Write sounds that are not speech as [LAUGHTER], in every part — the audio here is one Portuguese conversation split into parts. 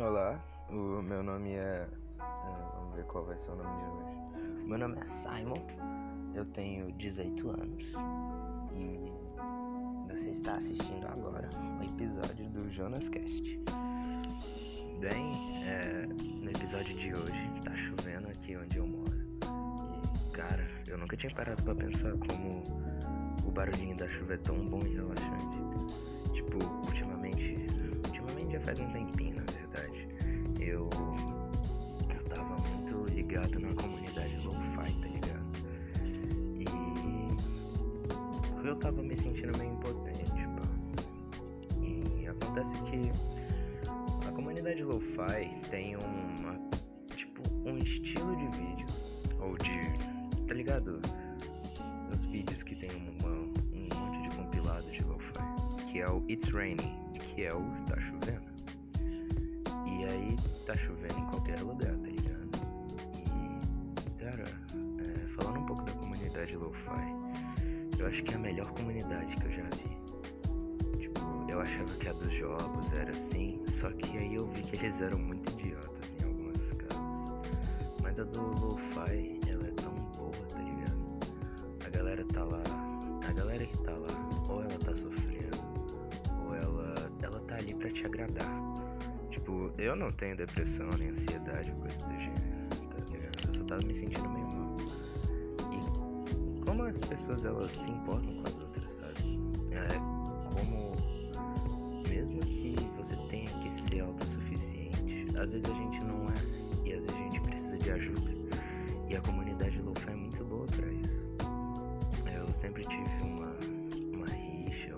Olá, o meu nome é. é, Vamos ver qual vai ser o nome de hoje. Meu nome é Simon, eu tenho 18 anos e você está assistindo agora um episódio do Jonas Cast. Bem, é, no episódio de hoje tá chovendo aqui onde eu moro e, cara, eu nunca tinha parado pra pensar como o barulhinho da chuva é tão bom e relaxante. Tipo, ultimamente, ultimamente já faz um tempinho, na verdade, eu, eu tava muito ligado na comunidade lo-fi, tá ligado? E eu tava me sentindo meio impotente, pá. E acontece que a comunidade lo-fi tem uma, tipo, um estilo de vídeo, ou de, tá ligado? Os vídeos que tem uma, um monte de compilado de lo-fi, que é o It's Raining, que é o Tá Chovendo. Tá chovendo em qualquer lugar, tá ligado? E, cara, é, falando um pouco da comunidade lo-fi, eu acho que é a melhor comunidade que eu já vi. Tipo, eu achava que a dos jogos era assim, só que aí eu vi que eles eram muito idiotas em algumas casos. Mas a do lo-fi, ela é tão boa, tá ligado? A galera tá lá, a galera que tá lá, ou ela tá sofrendo, ou ela, ela tá ali pra te agradar. Eu não tenho depressão, nem ansiedade, coisa do gênero, tá ligado? Eu só tava me sentindo meio mal. E como as pessoas elas se importam com as outras, sabe? É como mesmo que você tenha que ser autossuficiente, às vezes a gente não é e às vezes a gente precisa de ajuda. E a comunidade lo-fi é muito boa pra isso. Eu sempre tive uma rixa,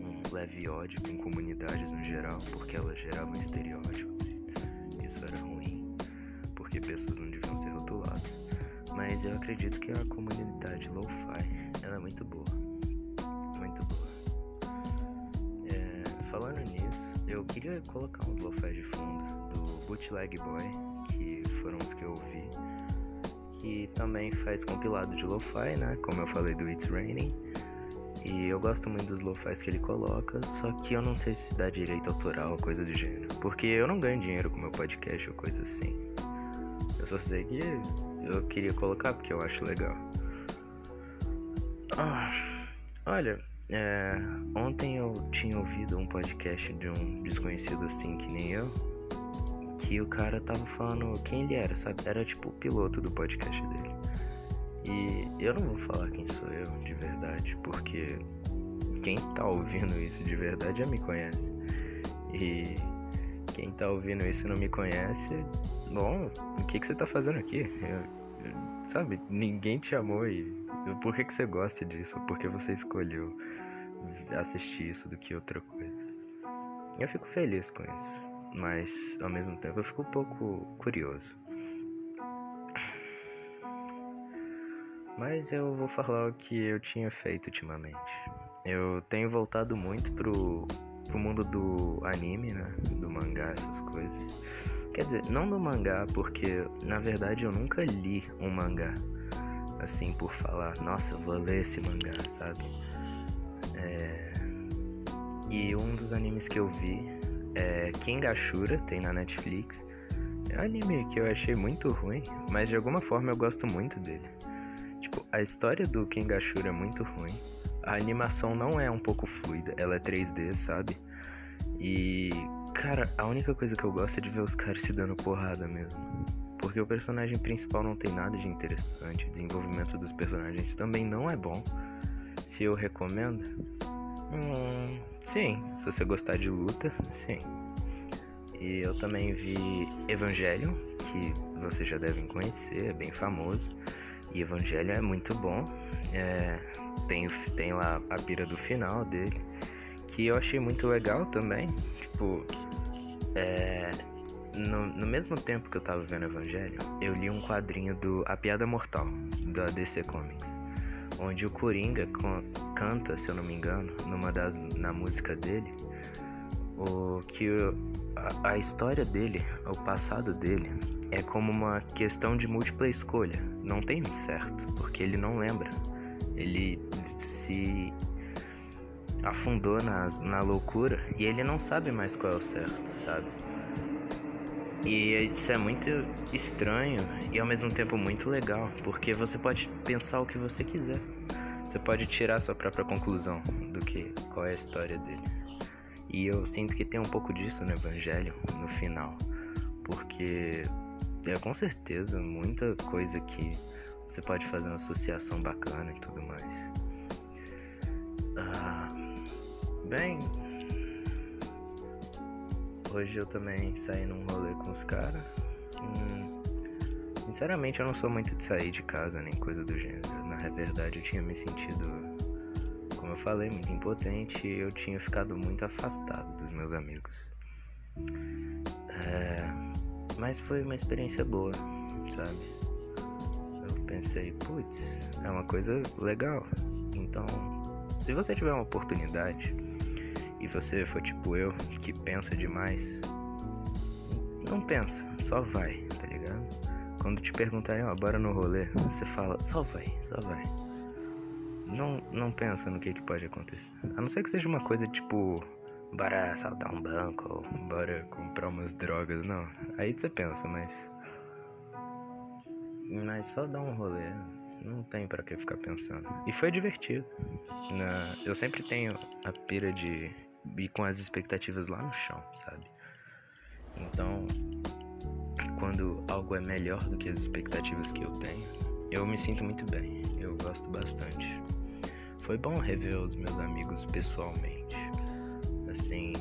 um leve ódio com comunidades no geral, porque elas geravam estereótipos. Porque pessoas não deviam ser rotuladas. Mas eu acredito que a comunidade lo-fi é muito boa. Muito boa. É, falando nisso, eu queria colocar uns lo-fi de fundo do Bootleg Boy, que foram os que eu ouvi. Que também faz compilado de lo-fi, né? Como eu falei do It's Raining. E eu gosto muito dos lo-fis que ele coloca, só que eu não sei se dá direito autoral ou coisa do gênero. Porque eu não ganho dinheiro com meu podcast ou coisa assim. Sei que eu queria colocar porque eu acho legal. Ah, olha, é, ontem eu tinha ouvido um podcast de um desconhecido assim que nem eu. Que o cara tava falando quem ele era, sabe? Era tipo o piloto do podcast dele. E eu não vou falar quem sou eu de verdade, porque quem tá ouvindo isso de verdade já me conhece. E quem tá ouvindo isso e não me conhece, bom, o que, que você tá fazendo aqui? Eu- eu- sabe, ninguém te amou e por que, que você gosta disso? Por que você escolheu assistir isso do que outra coisa? Eu fico feliz com isso, mas ao mesmo tempo eu fico um pouco curioso. Mas eu vou falar o que eu tinha feito ultimamente. Eu tenho voltado muito pro, pro mundo do anime, né? Do mangá, essas coisas. Quer dizer, não do mangá, porque na verdade eu nunca li um mangá. Assim, por falar, nossa, eu vou ler esse mangá, sabe? É... E um dos animes que eu vi é Kingashura, tem na Netflix. É um anime que eu achei muito ruim, mas de alguma forma eu gosto muito dele. Tipo, a história do Kingashura é muito ruim. A animação não é um pouco fluida, ela é 3D, sabe? E, cara, a única coisa que eu gosto é de ver os caras se dando porrada mesmo. Porque o personagem principal não tem nada de interessante, o desenvolvimento dos personagens também não é bom. Se eu recomendo? Hum, sim, se você gostar de luta, sim. E eu também vi Evangelion, que vocês já devem conhecer, é bem famoso. E Evangelho é muito bom. É, tem, tem lá a pira do final dele. Que eu achei muito legal também. Tipo, é, no, no mesmo tempo que eu tava vendo Evangelho, eu li um quadrinho do A Piada Mortal, da DC Comics. Onde o Coringa con- canta, se eu não me engano, numa das, na música dele, o que o- a, a história dele, o passado dele, é como uma questão de múltipla escolha. Não tem um certo, porque ele não lembra. Ele se afundou na, na loucura e ele não sabe mais qual é o certo, sabe? E isso é muito estranho e ao mesmo tempo muito legal, porque você pode pensar o que você quiser. Você pode tirar sua própria conclusão do que qual é a história dele. E eu sinto que tem um pouco disso no evangelho no final, porque é com certeza muita coisa que você pode fazer uma associação bacana e tudo mais. Ah, bem, hoje eu também saí num rolê com os caras. Hum, sinceramente, eu não sou muito de sair de casa nem coisa do gênero. Na verdade, eu tinha me sentido, como eu falei, muito impotente e eu tinha ficado muito afastado dos meus amigos. É, mas foi uma experiência boa, sabe? Pensei, putz, é uma coisa legal. Então, se você tiver uma oportunidade e você for tipo eu, que pensa demais, não pensa, só vai, tá ligado? Quando te perguntarem, ó, oh, bora no rolê, você fala, só vai, só vai. Não, não pensa no que, que pode acontecer. A não ser que seja uma coisa tipo, bora assaltar um banco, ou bora comprar umas drogas, não. Aí você pensa, mas. Mas só dar um rolê. Não tem para que ficar pensando. E foi divertido. Na, eu sempre tenho a pira de ir com as expectativas lá no chão, sabe? Então, quando algo é melhor do que as expectativas que eu tenho, eu me sinto muito bem. Eu gosto bastante. Foi bom rever os meus amigos pessoalmente. Assim,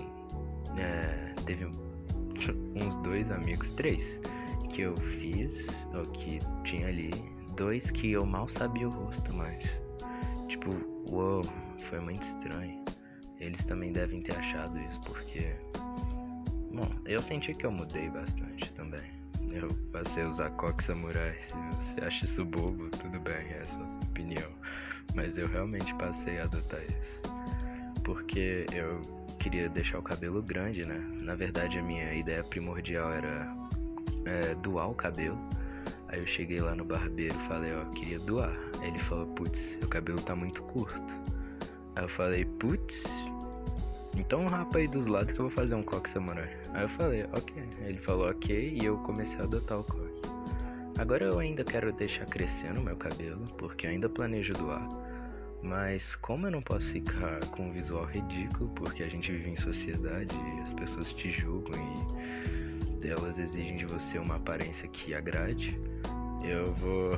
é, teve [LAUGHS] uns dois amigos, três, que eu fiz, ou que tinha ali, dois que eu mal sabia o rosto, mas tipo, uou, foi muito estranho. Eles também devem ter achado isso, porque bom, eu senti que eu mudei bastante também. Eu passei a usar coque samurai. Se você acha isso bobo, tudo bem, é a sua opinião. Mas eu realmente passei a adotar isso. Porque eu queria deixar o cabelo grande, né? Na verdade, a minha ideia primordial era é, doar o cabelo. Aí eu cheguei lá no barbeiro e falei, ó, queria doar. Aí ele falou, putz, seu cabelo tá muito curto. Aí eu falei, putz, então rapa aí dos lados que eu vou fazer um coque samurai. Aí eu falei, ok. Aí ele falou ok e eu comecei a adotar o coque. Agora eu ainda quero deixar crescendo meu cabelo, porque eu ainda planejo doar. Mas como eu não posso ficar com um visual ridículo, porque a gente vive em sociedade e as pessoas te julgam e elas exigem de você uma aparência que agrade, eu vou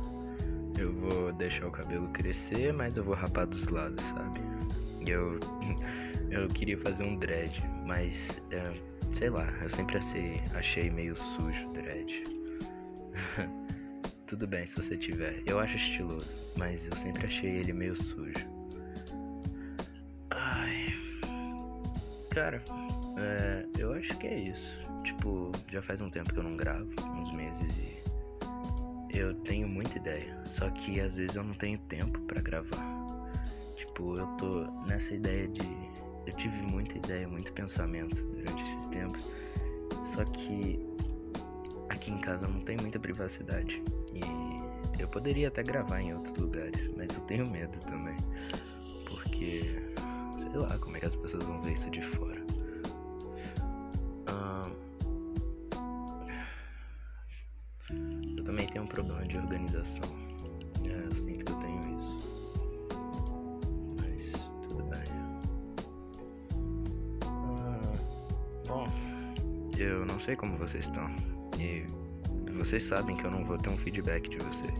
[LAUGHS] eu vou deixar o cabelo crescer, mas eu vou rapar dos lados, sabe? Eu [LAUGHS] eu queria fazer um dread, mas é, sei lá, eu sempre achei, achei meio sujo dread. [LAUGHS] Tudo bem se você tiver. Eu acho estiloso, mas eu sempre achei ele meio sujo. Ai. Cara, é, eu acho que é isso. Tipo, já faz um tempo que eu não gravo, uns meses e eu tenho muita ideia. Só que às vezes eu não tenho tempo para gravar. Tipo, eu tô nessa ideia de. Eu tive muita ideia, muito pensamento durante esses tempos. Só que aqui em casa não tem muita privacidade. E eu poderia até gravar em outros lugares, mas eu tenho medo também. Porque, sei lá, como é que as pessoas vão ver isso de fora. Organização. É, sinto que eu tenho isso. Mas tudo bem. Ah, bom, eu não sei como vocês estão. E vocês sabem que eu não vou ter um feedback de vocês.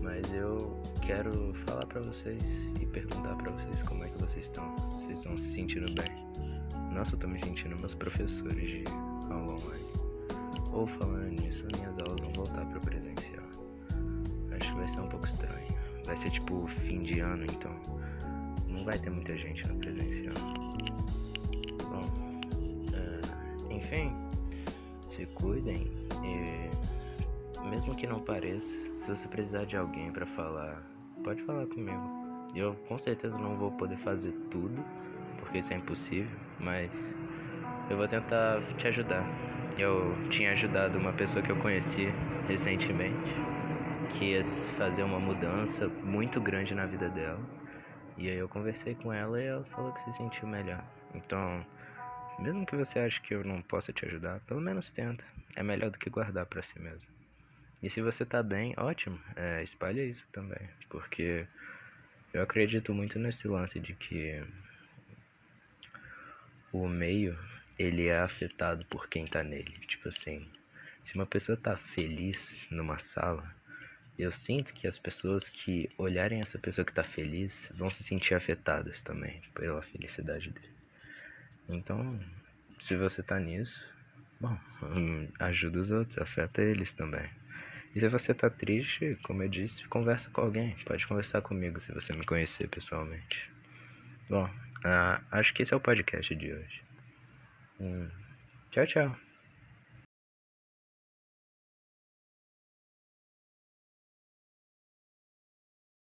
Mas eu quero falar para vocês e perguntar para vocês como é que vocês estão. Vocês estão se sentindo bem? Nossa, eu tô me sentindo meus professores de aula online. Ou falando nisso, minhas aulas vão voltar para presencial. Vai ser um pouco estranho. Vai ser tipo fim de ano, então não vai ter muita gente no presencial. Bom, uh, enfim, se cuidem e mesmo que não pareça, se você precisar de alguém para falar, pode falar comigo. Eu com certeza não vou poder fazer tudo, porque isso é impossível, mas eu vou tentar te ajudar. Eu tinha ajudado uma pessoa que eu conheci recentemente, que ia fazer uma mudança muito grande na vida dela. E aí eu conversei com ela e ela falou que se sentiu melhor. Então, Mesmo que você ache que eu não possa te ajudar, pelo menos tenta. É melhor do que guardar para si mesmo. E se você tá bem, ótimo, é, espalha isso também. Porque eu acredito muito nesse lance de que o meio ele é afetado por quem tá nele. Tipo assim, se uma pessoa tá feliz numa sala, eu sinto que as pessoas que olharem essa pessoa que tá feliz vão se sentir afetadas também pela felicidade dele. Então, se você tá nisso, bom, [LAUGHS] ajuda os outros, afeta eles também. E se você tá triste, como eu disse, conversa com alguém. Pode conversar comigo se você me conhecer pessoalmente. Bom, uh, acho que esse é o podcast de hoje. Hum, tchau, tchau.